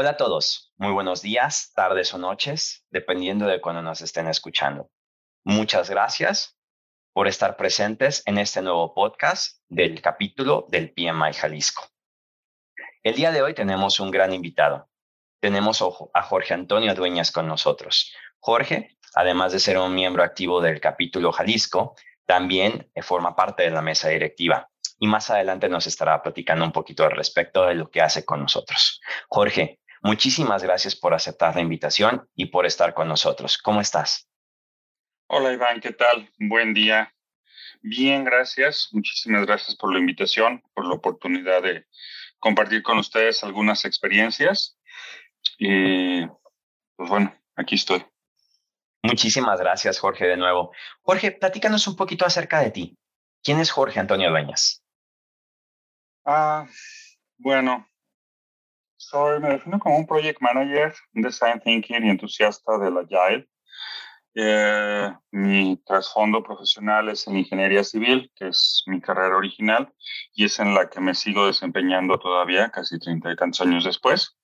Hola a todos, muy buenos días, tardes o noches, dependiendo de cuando nos estén escuchando. Muchas gracias por estar presentes en este nuevo podcast del capítulo del PMI Jalisco. El día de hoy tenemos un gran invitado. Tenemos a Jorge Antonio Dueñas con nosotros. Jorge, además de ser un miembro activo del capítulo Jalisco, también forma parte de la mesa directiva y más adelante nos estará platicando un poquito al respecto de lo que hace con nosotros. Jorge, muchísimas gracias por aceptar la invitación y por estar con nosotros. ¿Cómo estás? Hola Iván, ¿qué tal? Buen día. Bien, gracias. Muchísimas gracias por la invitación, por la oportunidad de compartir con ustedes algunas experiencias. Y pues bueno, aquí estoy. Muchísimas gracias, Jorge, de nuevo. Jorge, platícanos un poquito acerca de ti. ¿Quién es Jorge Antonio Dueñas? Ah, bueno, soy, me defino como un project manager, design thinking y entusiasta del Agile. Eh, mi trasfondo profesional es en ingeniería civil, que es mi carrera original, y es en la que me sigo desempeñando todavía, casi treinta y tantos años después.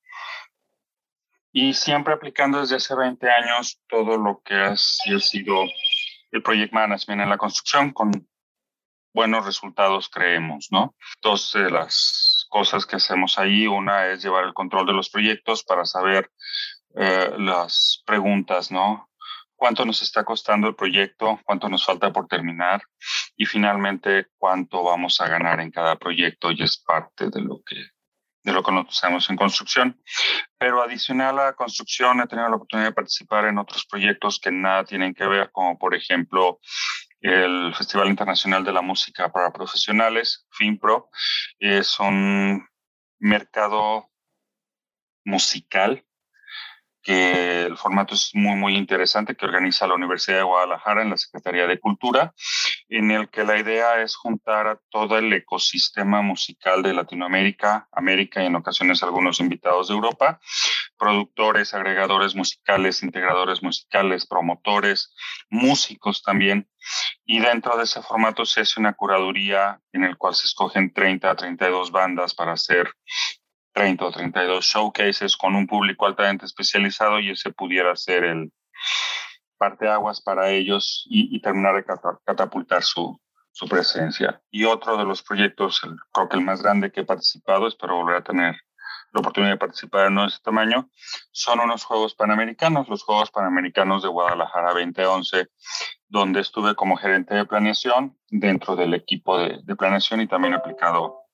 Y siempre aplicando desde hace 20 años todo lo que ha sido el project management en la construcción, con buenos resultados, creemos, ¿no? Dos de las cosas que hacemos ahí, una es llevar el control de los proyectos para saber eh, las preguntas, ¿no? ¿Cuánto nos está costando el proyecto? ¿Cuánto nos falta por terminar? Y finalmente, ¿cuánto vamos a ganar en cada proyecto? Y es parte de lo que de lo que hacemos en construcción. Pero adicional a construcción, he tenido la oportunidad de participar en otros proyectos que nada tienen que ver, como por ejemplo el Festival Internacional de la Música para Profesionales, FINPRO, es un mercado musical que el formato es muy, muy interesante, que organiza la Universidad de Guadalajara en la Secretaría de Cultura, en el que la idea es juntar a todo el ecosistema musical de Latinoamérica, América y en ocasiones algunos invitados de Europa, productores, agregadores musicales, integradores musicales, promotores, músicos también. Y dentro de ese formato se hace una curaduría en el cual se escogen 30 a 32 bandas para hacer 30 o 32 showcases con un público altamente especializado y ese pudiera ser el parteaguas para ellos y, terminar de catapultar su, presencia. Y otro de los proyectos, el, creo que el más grande que he participado, espero volver a tener la oportunidad de participar en ese tamaño, son unos Juegos Panamericanos, los Juegos Panamericanos de Guadalajara 2011, donde estuve como gerente de planeación dentro del equipo de, de planeación y también aplicado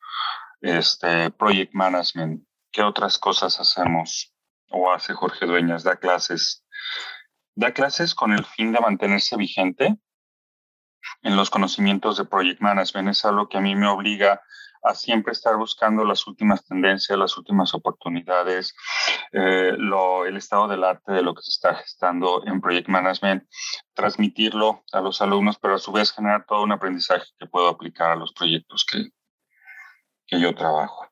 este, project management. ¿Qué otras cosas hacemos o hace Jorge Dueñas? Da clases. Da clases con el fin de mantenerse vigente en los conocimientos de project management. Es algo que a mí me obliga a siempre estar buscando las últimas tendencias, las últimas oportunidades, eh, lo, el estado del arte de lo que se está gestando en Project Management, transmitirlo a los alumnos, pero a su vez generar todo un aprendizaje que puedo aplicar a los proyectos que, que yo trabajo.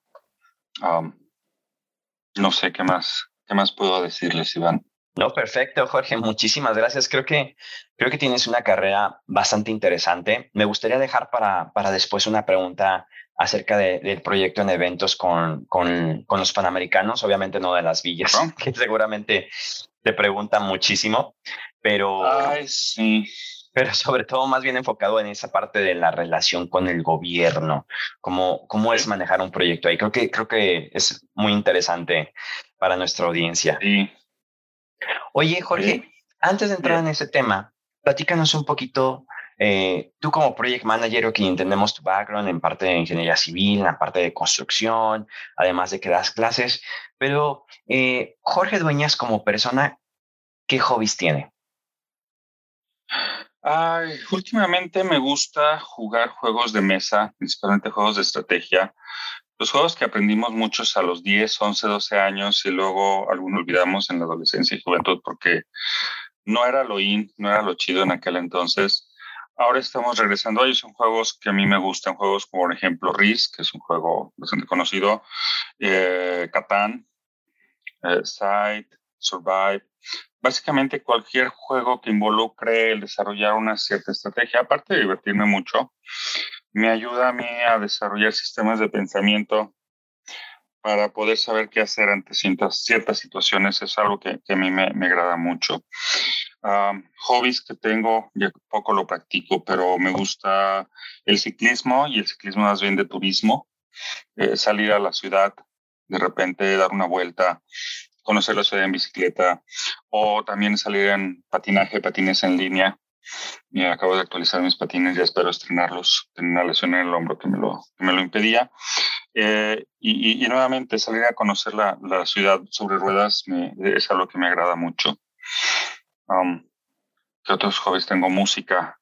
no sé qué más, qué más puedo decirles, Iván. No, perfecto, Jorge. Muchísimas gracias. Creo que, creo que tienes una carrera bastante interesante. Me gustaría dejar para, para después una pregunta acerca del proyecto en eventos con, con, con, los panamericanos, obviamente no de las villas, que seguramente te preguntan muchísimo, pero... Ay, sí pero sobre todo más bien enfocado en esa parte de la relación con el gobierno, cómo, cómo es manejar un proyecto ahí. Creo que, creo que es muy interesante para nuestra audiencia. Sí. Oye, Jorge, antes de entrar en ese tema, platícanos un poquito, eh, tú como project manager, o que entendemos tu background en parte de ingeniería civil, en la parte de construcción, además de que das clases, pero eh, Jorge Dueñas como persona, ¿qué hobbies tiene? Ay, últimamente me gusta jugar juegos de mesa, principalmente juegos de estrategia. Los juegos que aprendimos muchos a los 10, 11, 12 años y luego algunos olvidamos en la adolescencia y juventud porque no era lo in, no era lo chido en aquel entonces. Ahora estamos regresando a ellos. Son juegos que a mí me gustan, juegos como por ejemplo Risk, que es un juego bastante conocido, eh, Catán, eh, Sight, Survive, básicamente cualquier juego que involucre el desarrollar una cierta estrategia, aparte de divertirme mucho, me ayuda a mí a desarrollar sistemas de pensamiento para poder saber qué hacer ante ciertas, ciertas situaciones es algo que, a mí me, agrada mucho. hobbies que tengo, ya poco lo practico, pero me gusta el ciclismo y el ciclismo más bien de turismo. Eh, salir a la ciudad, de repente dar una vuelta, conocer la ciudad en bicicleta o también salir en patinaje, patines en línea. Y acabo de actualizar mis patines, ya espero estrenarlos. Tenía una lesión en el hombro que me lo, que me lo impedía. Eh, y, y, nuevamente salir a conocer la, la ciudad sobre ruedas me, es algo que me agrada mucho. Um, ¿Qué otros hobbies tengo? Música.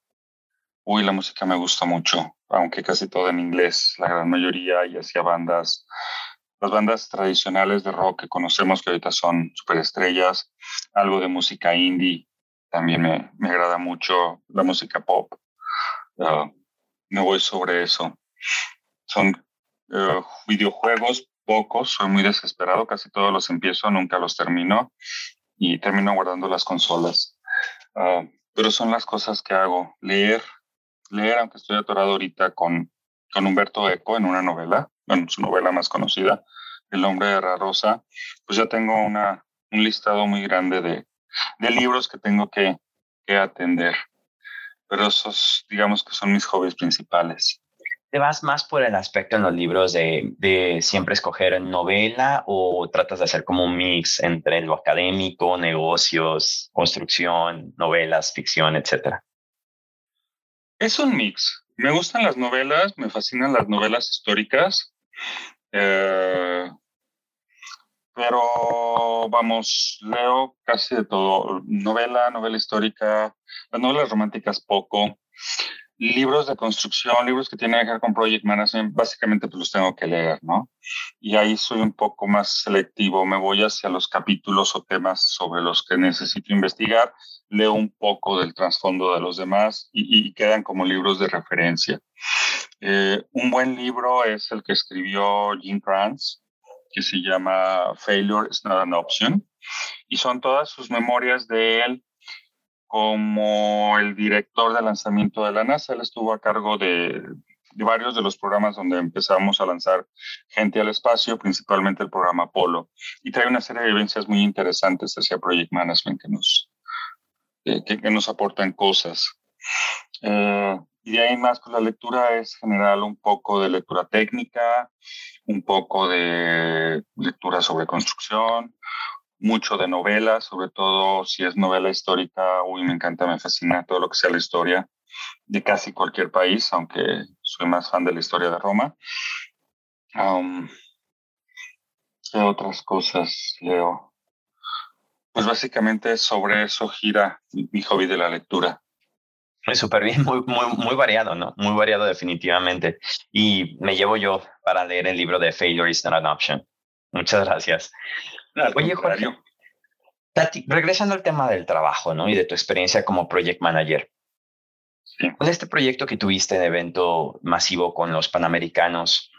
Uy, la música me gusta mucho, aunque casi todo en inglés, la gran mayoría, y hacía bandas. Las bandas tradicionales de rock que conocemos, que ahorita son superestrellas, algo de música indie, también me, me agrada mucho la música pop. Uh, me voy sobre eso. Son uh, videojuegos, pocos, soy muy desesperado, casi todos los empiezo, nunca los termino y termino guardando las consolas. Uh, pero son las cosas que hago. Leer, leer, aunque estoy atorado ahorita con, con Humberto Eco en una novela, bueno, su novela más conocida, El hombre de la rosa, pues ya tengo una, un listado muy grande de, de libros que tengo que, que atender. Pero esos, digamos que son mis hobbies principales. ¿Te vas más por el aspecto en los libros de, de, siempre escoger novela o tratas de hacer como un mix entre lo académico, negocios, construcción, novelas, ficción, etcétera? Es un mix. Me gustan las novelas, me fascinan las novelas históricas. Eh, pero vamos, leo casi de todo, novela, novela histórica, las novelas románticas poco, libros de construcción, libros que tienen que ver con project management, básicamente pues los tengo que leer, ¿no? Y ahí soy un poco más selectivo, me voy hacia los capítulos o temas sobre los que necesito investigar, leo un poco del trasfondo de los demás y, quedan como libros de referencia. Eh, un buen libro es el que escribió Jim Kranz, que se llama Failure is not an option. Y son todas sus memorias de él como el director de lanzamiento de la NASA. Él estuvo a cargo de, de varios de los programas donde empezamos a lanzar gente al espacio, principalmente el programa Apolo. Y trae una serie de vivencias muy interesantes hacia Project Management que nos, que, que nos aportan cosas. Eh, y de ahí más, pues la lectura es general un poco de lectura técnica, un poco de lectura sobre construcción, mucho de novela, sobre todo si es novela histórica, uy, me encanta, me fascina todo lo que sea la historia de casi cualquier país, aunque soy más fan de la historia de Roma. ¿Qué otras cosas leo? Pues básicamente sobre eso gira mi hobby de la lectura. Súper bien, muy, muy, muy variado, ¿no? Muy variado definitivamente. Y me llevo yo para leer el libro de Failure is not an option. Muchas gracias. Oye, Jorge, Tati, regresando al tema del trabajo, ¿no? Y de tu experiencia como project manager. Con este proyecto que tuviste de evento masivo con los panamericanos,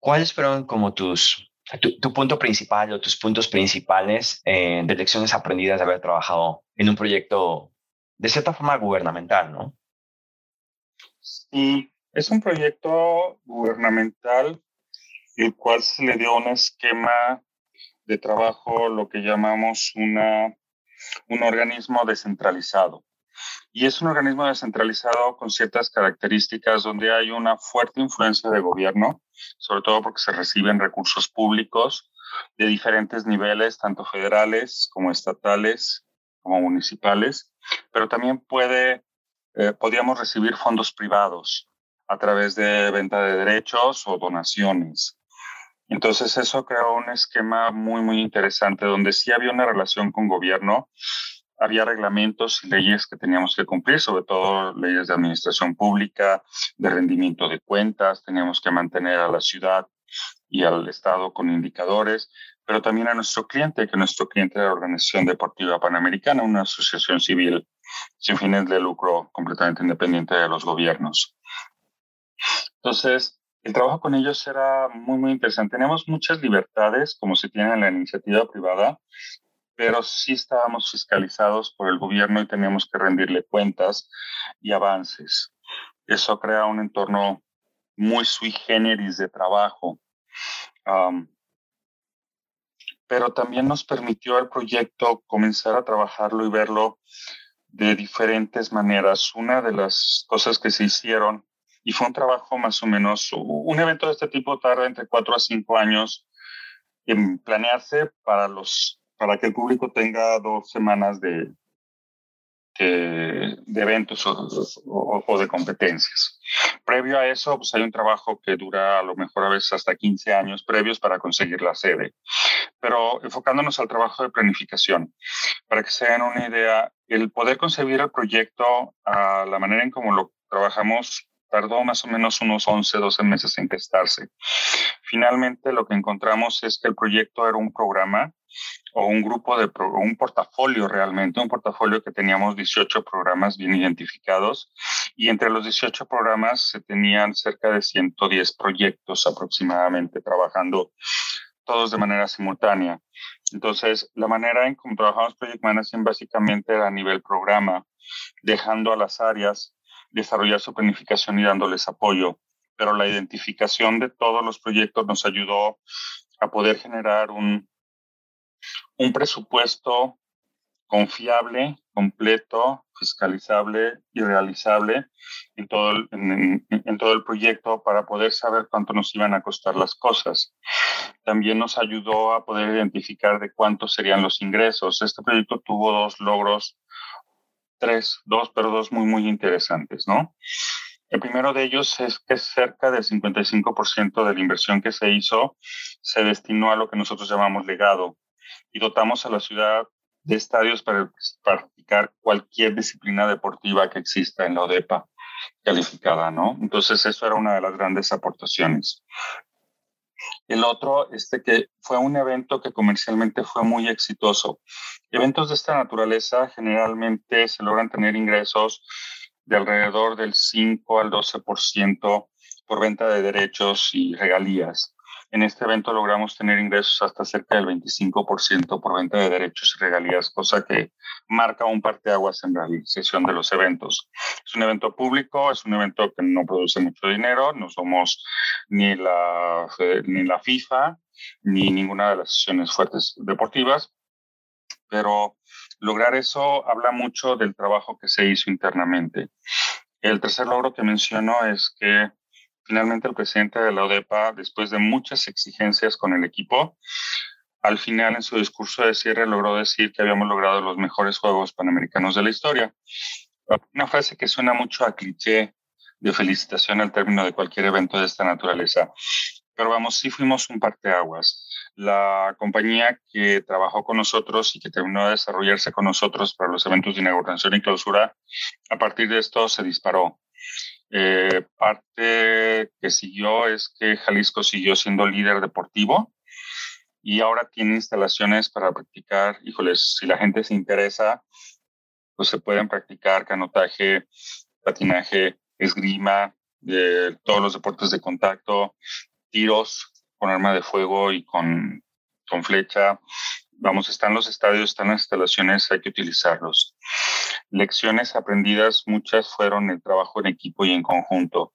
¿cuáles fueron como tus, tu, punto principal o tus puntos principales eh, de lecciones aprendidas de haber trabajado en un proyecto de cierta forma gubernamental, ¿no? Sí, es un proyecto gubernamental el cual se le dio un esquema de trabajo, lo que llamamos una, un organismo descentralizado. Y es un organismo descentralizado con ciertas características donde hay una fuerte influencia de gobierno, sobre todo porque se reciben recursos públicos de diferentes niveles, tanto federales como estatales como municipales, pero también puede, eh, recibir fondos privados a través de venta de derechos o donaciones. Entonces eso creó un esquema muy, muy interesante donde sí había una relación con gobierno, había reglamentos y leyes que teníamos que cumplir, sobre todo leyes de administración pública, de rendimiento de cuentas, teníamos que mantener a la ciudad y al Estado con indicadores, pero también a nuestro cliente, que nuestro cliente es la Organización Deportiva Panamericana, una asociación civil sin fines de lucro completamente independiente de los gobiernos. Entonces, el trabajo con ellos era muy, muy interesante. Tenemos muchas libertades, como se tiene en la iniciativa privada, pero sí estábamos fiscalizados por el gobierno y teníamos que rendirle cuentas y avances. Eso crea un entorno muy sui generis de trabajo pero también nos permitió al proyecto comenzar a trabajarlo y verlo de diferentes maneras. Una de las cosas que se hicieron, y fue un trabajo más o menos, un evento de este tipo tarda entre cuatro a cinco años en planearse para, los, para que el público tenga dos semanas de, de, eventos o, de competencias. Previo a eso, pues hay un trabajo que dura a lo mejor a veces hasta 15 años previos para conseguir la sede. Pero enfocándonos al trabajo de planificación, para que se den una idea, el poder concebir el proyecto a la manera en cómo lo trabajamos tardó más o menos unos 11, 12 meses en gestarse. Finalmente, lo que encontramos es que el proyecto era un programa o un grupo de, un portafolio realmente, un portafolio que teníamos 18 programas bien identificados y entre los 18 programas se tenían cerca de 110 proyectos aproximadamente trabajando todos de manera simultánea. Entonces, la manera en cómo trabajamos Project Management básicamente era a nivel programa, dejando a las áreas desarrollar su planificación y dándoles apoyo. Pero la identificación de todos los proyectos nos ayudó a poder generar un, un presupuesto confiable, completo, fiscalizable y realizable en todo, el, en, todo el proyecto para poder saber cuánto nos iban a costar las cosas. También nos ayudó a poder identificar de cuántos serían los ingresos. Este proyecto tuvo dos logros tres, dos, pero dos muy, muy interesantes, ¿no? El primero de ellos es que cerca del 55% de la inversión que se hizo se destinó a lo que nosotros llamamos legado y dotamos a la ciudad de estadios para practicar cualquier disciplina deportiva que exista en la ODEPA calificada, ¿no? Entonces, eso era una de las grandes aportaciones. El otro, este que fue un evento que comercialmente fue muy exitoso. Eventos de esta naturaleza generalmente se logran tener ingresos de alrededor del 5 al 12% por venta de derechos y regalías. En este evento logramos tener ingresos hasta cerca del 25% por venta de derechos y regalías, cosa que marca un parteaguas en la realización de los eventos. Es un evento público, es un evento que no produce mucho dinero, no somos ni la, ni la FIFA ni ninguna de las sesiones fuertes deportivas, pero lograr eso habla mucho del trabajo que se hizo internamente. El tercer logro que menciono es que Finalmente, el presidente de la ODEPA, después de muchas exigencias con el equipo, al final en su discurso de cierre logró decir que habíamos logrado los mejores Juegos Panamericanos de la historia. Una frase que suena mucho a cliché de felicitación al término de cualquier evento de esta naturaleza. Pero vamos, sí fuimos un parteaguas. La compañía que trabajó con nosotros y que terminó de desarrollarse con nosotros para los eventos de inauguración y clausura, a partir de esto se disparó. Eh, parte que siguió es que Jalisco siguió siendo líder deportivo y ahora tiene instalaciones para practicar, híjoles, si la gente se interesa, pues se pueden practicar canotaje, patinaje, esgrima, todos los deportes de contacto, tiros con arma de fuego y con, con flecha. Vamos, están los estadios, están las instalaciones, hay que utilizarlos. Lecciones aprendidas, muchas fueron el trabajo en equipo y en conjunto,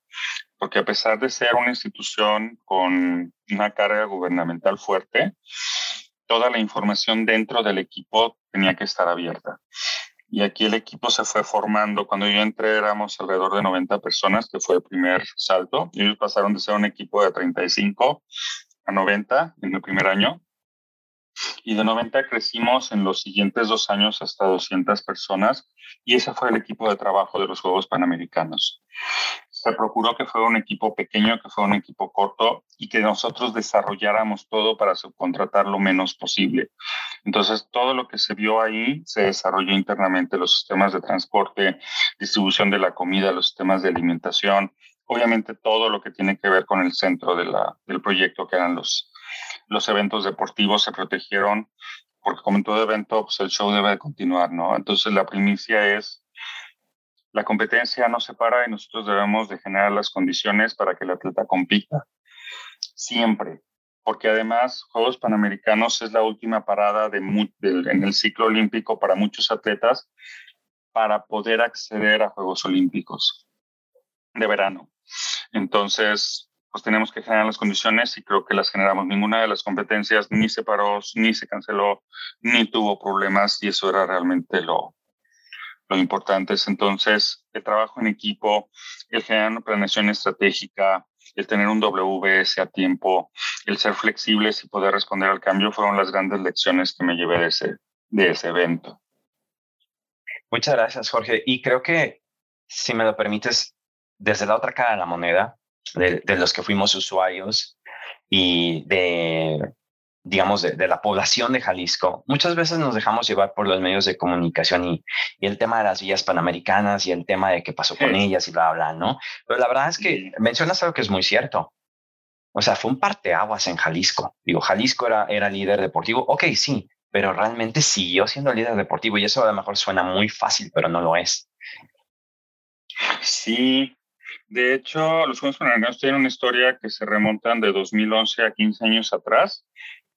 porque a pesar de ser una institución con una carga gubernamental fuerte, toda la información dentro del equipo tenía que estar abierta. Y aquí el equipo se fue formando. Cuando yo entré éramos alrededor de 90 personas, que fue el primer salto. Ellos pasaron de ser un equipo de 35 a 90 en el primer año y de 90 crecimos en los siguientes dos años hasta 200 personas y ese fue el equipo de trabajo de los Juegos Panamericanos. Se procuró que fuera un equipo pequeño, que fuera un equipo corto y que nosotros desarrolláramos todo para subcontratar lo menos posible. Entonces, todo lo que se vio ahí se desarrolló internamente, los sistemas de transporte, distribución de la comida, los sistemas de alimentación, obviamente todo lo que tiene que ver con el centro del proyecto, que eran los, los eventos deportivos se protegieron, porque como en todo evento, pues el show debe continuar, ¿no? Entonces la primicia es, la competencia no se para y nosotros debemos de generar las condiciones para que el atleta compita, siempre, porque además Juegos Panamericanos es la última parada de, en el ciclo olímpico para muchos atletas para poder acceder a Juegos Olímpicos de verano. Entonces, pues tenemos que generar las condiciones y creo que las generamos. Ninguna de las competencias ni se paró, ni se canceló, ni tuvo problemas y eso era realmente lo, lo importante. Entonces, el trabajo en equipo, el generar una planeación estratégica, el tener un WS a tiempo, el ser flexibles y poder responder al cambio fueron las grandes lecciones que me llevé de ese, de ese evento. Muchas gracias, Jorge. Y creo que, si me lo permites, desde la otra cara de la moneda, de, los que fuimos usuarios y de, digamos, de, la población de Jalisco, muchas veces nos dejamos llevar por los medios de comunicación y, el tema de las vías panamericanas y el tema de qué pasó con ellas y bla, bla, ¿no? Pero la verdad es que mencionas algo que es muy cierto. O sea, fue un parteaguas en Jalisco. Digo, Jalisco era, era líder deportivo. Ok, sí, pero realmente siguió siendo líder deportivo y eso a lo mejor suena muy fácil, pero no lo es. Sí, de hecho, los Juegos Panamericanos tienen una historia que se remontan de 2011 a 15 años atrás,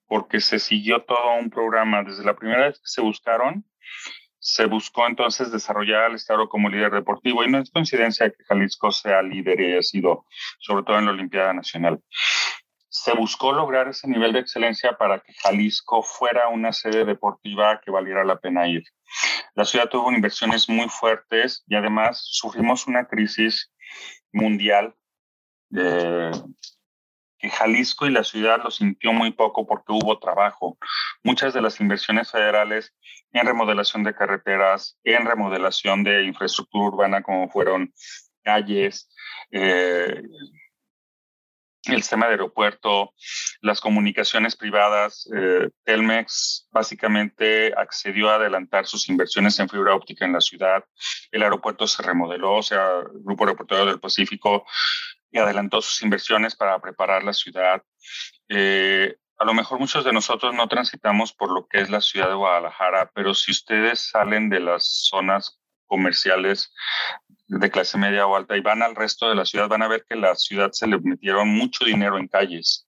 porque se siguió todo un programa. Desde la primera vez que se buscaron, se buscó entonces desarrollar al Estado como líder deportivo. Y no es coincidencia que Jalisco sea líder y haya sido, sobre todo en la Olimpiada Nacional. Se buscó lograr ese nivel de excelencia para que Jalisco fuera una sede deportiva que valiera la pena ir. La ciudad tuvo inversiones muy fuertes y además sufrimos una crisis mundial eh, que Jalisco y la ciudad lo sintió muy poco porque hubo trabajo. Muchas de las inversiones federales en remodelación de carreteras, en remodelación de infraestructura urbana como fueron calles, eh, el sistema de aeropuerto, las comunicaciones privadas. Eh, Telmex básicamente accedió a adelantar sus inversiones en fibra óptica en la ciudad. El aeropuerto se remodeló, o sea, el Grupo Aeroportuario del Pacífico y adelantó sus inversiones para preparar la ciudad. Eh, a lo mejor muchos de nosotros no transitamos por lo que es la ciudad de Guadalajara, pero si ustedes salen de las zonas comerciales de clase media o alta y van al resto de la ciudad, van a ver que la ciudad se le metieron mucho dinero en calles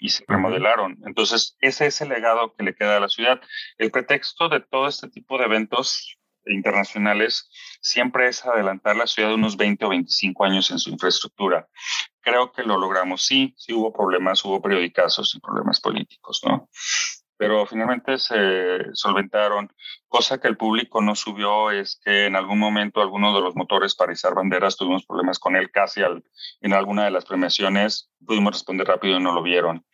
y se remodelaron. Entonces, ese es el legado que le queda a la ciudad. El pretexto de todo este tipo de eventos internacionales siempre es adelantar la ciudad unos 20 o 25 años en su infraestructura. Creo que lo logramos. Sí, sí hubo problemas, hubo periodicazos y problemas políticos, ¿no? Pero finalmente se solventaron. Cosa que el público no subió es que en algún momento alguno de los motores para izar banderas tuvimos problemas con él casi al, en alguna de las premiaciones. Pudimos responder rápido y no lo vieron.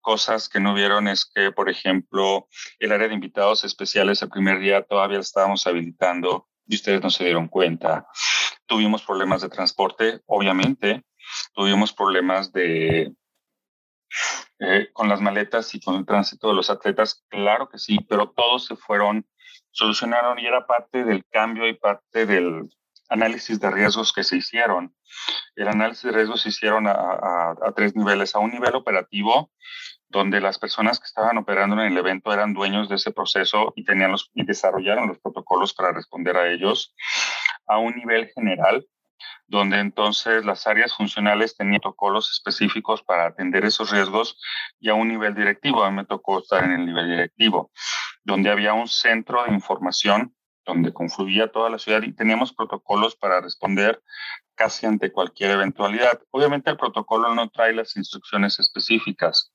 Cosas que no vieron es que, por ejemplo, el área de invitados especiales el primer día todavía estábamos habilitando y ustedes no se dieron cuenta. Tuvimos problemas de transporte, obviamente. Tuvimos problemas de eh, con las maletas y con el tránsito de los atletas, claro que sí, pero todos se fueron, solucionaron y era parte del cambio y parte del análisis de riesgos que se hicieron. El análisis de riesgos se hicieron a, tres niveles, a un nivel operativo, donde las personas que estaban operando en el evento eran dueños de ese proceso y tenían los y desarrollaron los protocolos para responder a ellos, a un nivel general, donde entonces las áreas funcionales tenían protocolos específicos para atender esos riesgos y a un nivel directivo. A mí me tocó estar en el nivel directivo, donde había un centro de información donde confluía toda la ciudad y teníamos protocolos para responder casi ante cualquier eventualidad. Obviamente el protocolo no trae las instrucciones específicas,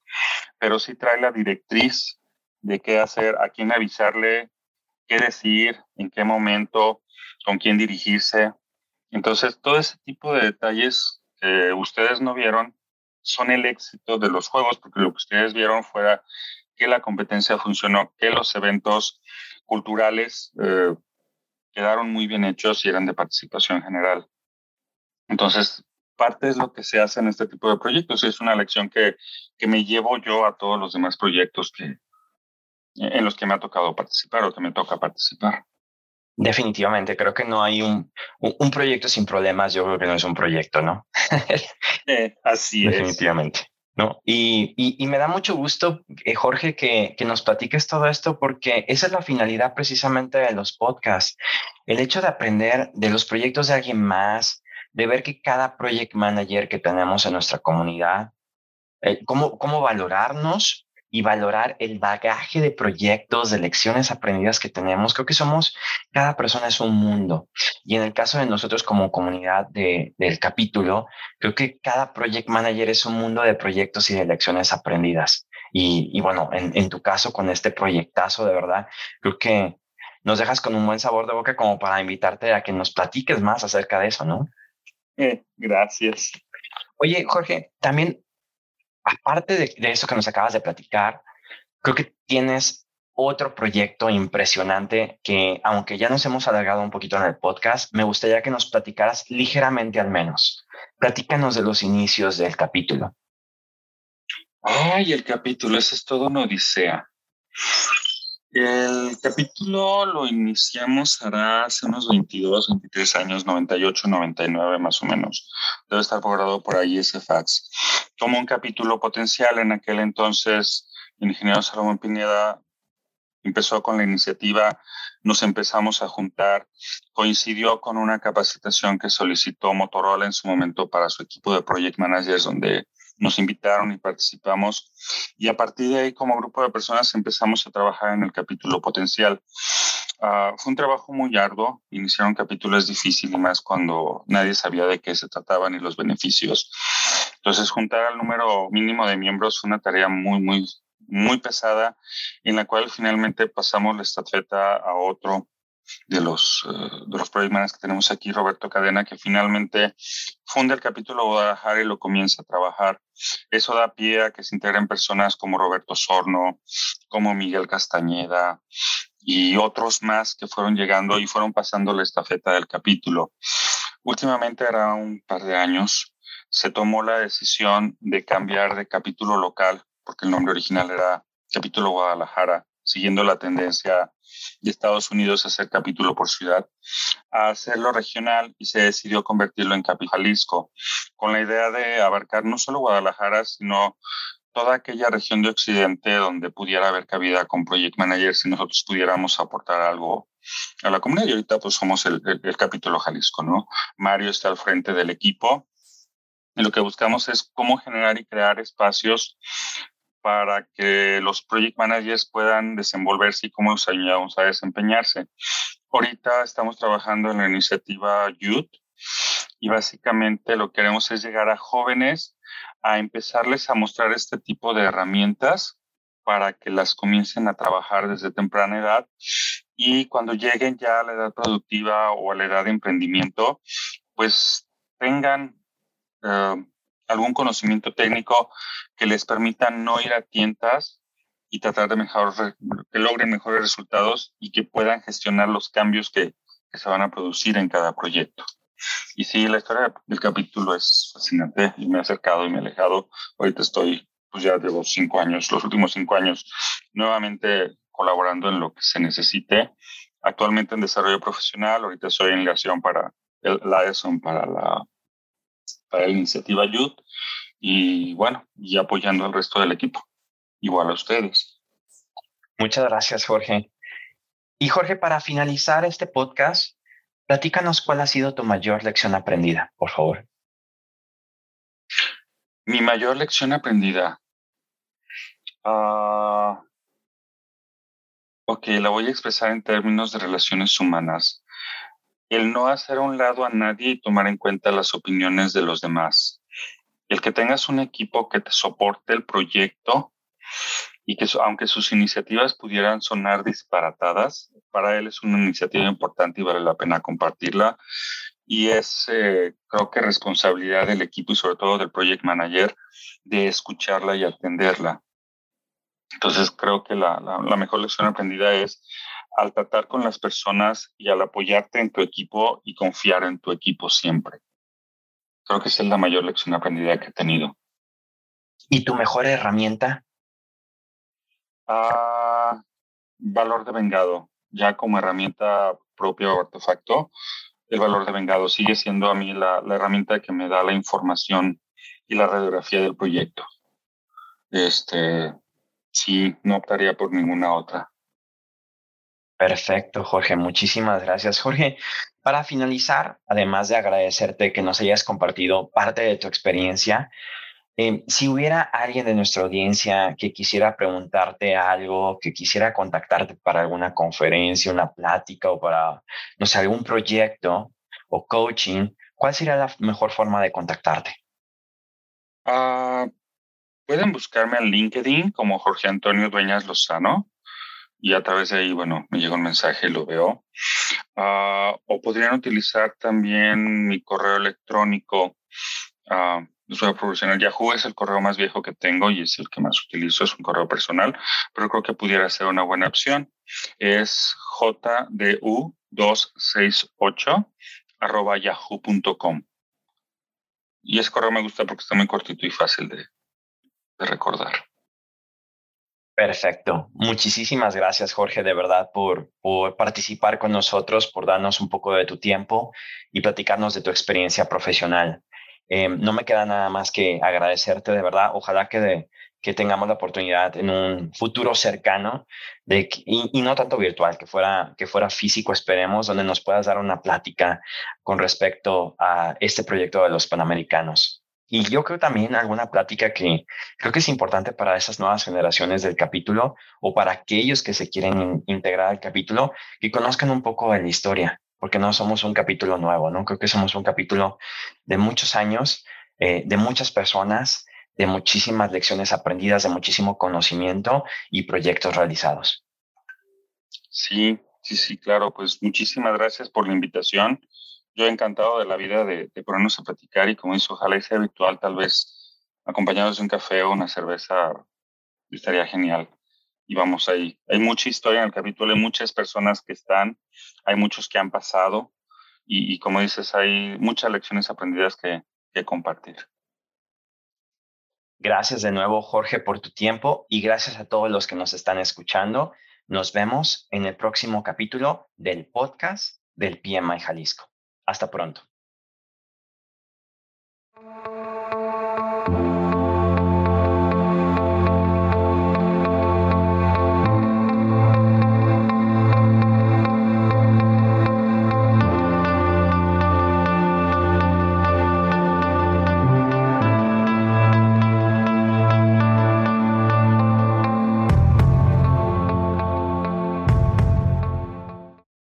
pero sí trae la directriz de qué hacer, a quién avisarle, qué decir, en qué momento, con quién dirigirse, entonces, todo ese tipo de detalles que ustedes no vieron son el éxito de los juegos, porque lo que ustedes vieron fue que la competencia funcionó, que los eventos culturales eh, quedaron muy bien hechos y eran de participación general. Entonces, parte es lo que se hace en este tipo de proyectos y es una lección que, que me llevo yo a todos los demás proyectos que, en los que me ha tocado participar o que me toca participar. Definitivamente, creo que no hay un, un, proyecto sin problemas, yo creo que no es un proyecto, ¿no? Eh, así es. Definitivamente. ¿no? Y, y, me da mucho gusto, eh, Jorge, que, que, nos platiques todo esto porque esa es la finalidad precisamente de los podcasts. El hecho de aprender de los proyectos de alguien más, de ver que cada project manager que tenemos en nuestra comunidad, eh, cómo, cómo valorarnos y valorar el bagaje de proyectos, de lecciones aprendidas que tenemos. Creo que somos, cada persona es un mundo. Y en el caso de nosotros como comunidad de, del capítulo, creo que cada project manager es un mundo de proyectos y de lecciones aprendidas. Y, bueno, en, en tu caso, con este proyectazo, de verdad, creo que nos dejas con un buen sabor de boca como para invitarte a que nos platiques más acerca de eso, ¿no? Eh, gracias. Oye, Jorge, también, aparte de, eso que nos acabas de platicar, creo que tienes otro proyecto impresionante que, aunque ya nos hemos alargado un poquito en el podcast, me gustaría que nos platicaras ligeramente al menos. Platícanos de los inicios del capítulo. Ay, el capítulo, ese es todo una odisea. El capítulo lo iniciamos hará hace unos 22, 23 años, 98, 99 más o menos. Debe estar programado por ahí ese fax. Como un capítulo potencial en aquel entonces, el ingeniero Salomón Pineda empezó con la iniciativa, nos empezamos a juntar, coincidió con una capacitación que solicitó Motorola en su momento para su equipo de project managers, donde nos invitaron y participamos. Y a partir de ahí, como grupo de personas, empezamos a trabajar en el capítulo potencial. Uh, fue un trabajo muy arduo. Iniciar un capítulo es difícil y más cuando nadie sabía de qué se trataba ni los beneficios. Entonces, juntar al número mínimo de miembros fue una tarea muy, muy, muy pesada, en la cual finalmente pasamos la estafeta a otro de los, uh, de los que tenemos aquí, Roberto Cadena, que finalmente funda el capítulo Guadalajara y lo comienza a trabajar. Eso da pie a que se integren personas como Roberto Sorno, como Miguel Castañeda y otros más que fueron llegando y fueron pasando la estafeta del capítulo. Últimamente, era un par de años, se tomó la decisión de cambiar de capítulo local, porque el nombre original era capítulo Guadalajara, siguiendo la tendencia de Estados Unidos a hacer capítulo por ciudad, a hacerlo regional y se decidió convertirlo en Capítulo Jalisco, con la idea de abarcar no solo Guadalajara, sino toda aquella región de Occidente donde pudiera haber cabida con Project Manager si nosotros pudiéramos aportar algo a la comunidad. Y ahorita pues somos el, el, el capítulo Jalisco, ¿no? Mario está al frente del equipo y lo que buscamos es cómo generar y crear espacios para que los project managers puedan desenvolverse y cómo los ayudamos a desempeñarse. Ahorita estamos trabajando en la iniciativa Youth y básicamente lo que queremos es llegar a jóvenes a empezarles a mostrar este tipo de herramientas para que las comiencen a trabajar desde temprana edad y cuando lleguen ya a la edad productiva o a la edad de emprendimiento, pues tengan uh, algún conocimiento técnico que les permita no ir a tientas y tratar de mejorar, que logren mejores resultados y que puedan gestionar los cambios que, que se van a producir en cada proyecto. Y sí, la historia del capítulo es fascinante y me ha acercado y me ha alejado. Ahorita estoy, pues ya llevo cinco años, los últimos cinco años, nuevamente colaborando en lo que se necesite. Actualmente en desarrollo profesional, ahorita soy en ligación para el, la ESON, para la para la iniciativa Youth y bueno, y apoyando al resto del equipo, igual a ustedes. Muchas gracias, Jorge. Y Jorge, para finalizar este podcast, platícanos cuál ha sido tu mayor lección aprendida, por favor. Mi mayor lección aprendida. Uh, ok, la voy a expresar en términos de relaciones humanas el no hacer a un lado a nadie y tomar en cuenta las opiniones de los demás. El que tengas un equipo que te soporte el proyecto y que aunque sus iniciativas pudieran sonar disparatadas, para él es una iniciativa importante y vale la pena compartirla. Y es, eh, creo que, responsabilidad del equipo y sobre todo del project manager de escucharla y atenderla. Entonces, creo que la, mejor lección aprendida es al tratar con las personas y al apoyarte en tu equipo y confiar en tu equipo siempre. Creo que esa es la mayor lección aprendida que he tenido. ¿Y tu mejor herramienta? Ah, valor de vengado, ya como herramienta propia o artefacto, el valor de vengado sigue siendo a mí la, la herramienta que me da la información y la radiografía del proyecto. Este, sí, no optaría por ninguna otra. Perfecto, Jorge. Muchísimas gracias, Jorge. Para finalizar, además de agradecerte que nos hayas compartido parte de tu experiencia, Em, si hubiera alguien de nuestra audiencia que quisiera preguntarte algo, que quisiera contactarte para alguna conferencia, una plática o para, no sé, algún proyecto o coaching, ¿cuál sería la mejor forma de contactarte? Ah, pueden buscarme en LinkedIn como Jorge Antonio Dueñas Lozano y a través de ahí, bueno, me llega un mensaje y lo veo. Ah, o podrían utilizar también mi correo electrónico. Uh, voy a Yahoo es el correo más viejo que tengo y es el que más utilizo, es un correo personal, pero creo que pudiera ser una buena opción. Es jdu268 arroba yahoo.com. Y ese correo me gusta porque está muy cortito y fácil de, de recordar. Perfecto. Muchísimas gracias, Jorge, de verdad, por, por participar con nosotros, por darnos un poco de tu tiempo y platicarnos de tu experiencia profesional. Eh, no me queda nada más que agradecerte, de verdad. Ojalá que, que tengamos la oportunidad en un futuro cercano, de, y, y, no tanto virtual, que fuera, que fuera físico, esperemos, donde nos puedas dar una plática con respecto a este proyecto de los Panamericanos. Y yo creo también alguna plática que creo que es importante para esas nuevas generaciones del capítulo o para aquellos que se quieren integrar al capítulo, que conozcan un poco de la historia, porque no somos un capítulo nuevo, ¿no? Creo que somos un capítulo de muchos años, eh, de muchas personas, de muchísimas lecciones aprendidas, de muchísimo conocimiento y proyectos realizados. Sí, sí, sí, claro. Pues muchísimas gracias por la invitación yo encantado de la vida de, ponernos a platicar y como dice, ojalá sea habitual, tal vez acompañados de un café o una cerveza, estaría genial. Y vamos ahí. Hay mucha historia en el capítulo, hay muchas personas que están, hay muchos que han pasado y, como dices, hay muchas lecciones aprendidas que, que compartir. Gracias de nuevo, Jorge, por tu tiempo y gracias a todos los que nos están escuchando. Nos vemos en el próximo capítulo del podcast del PMI Jalisco. Hasta pronto.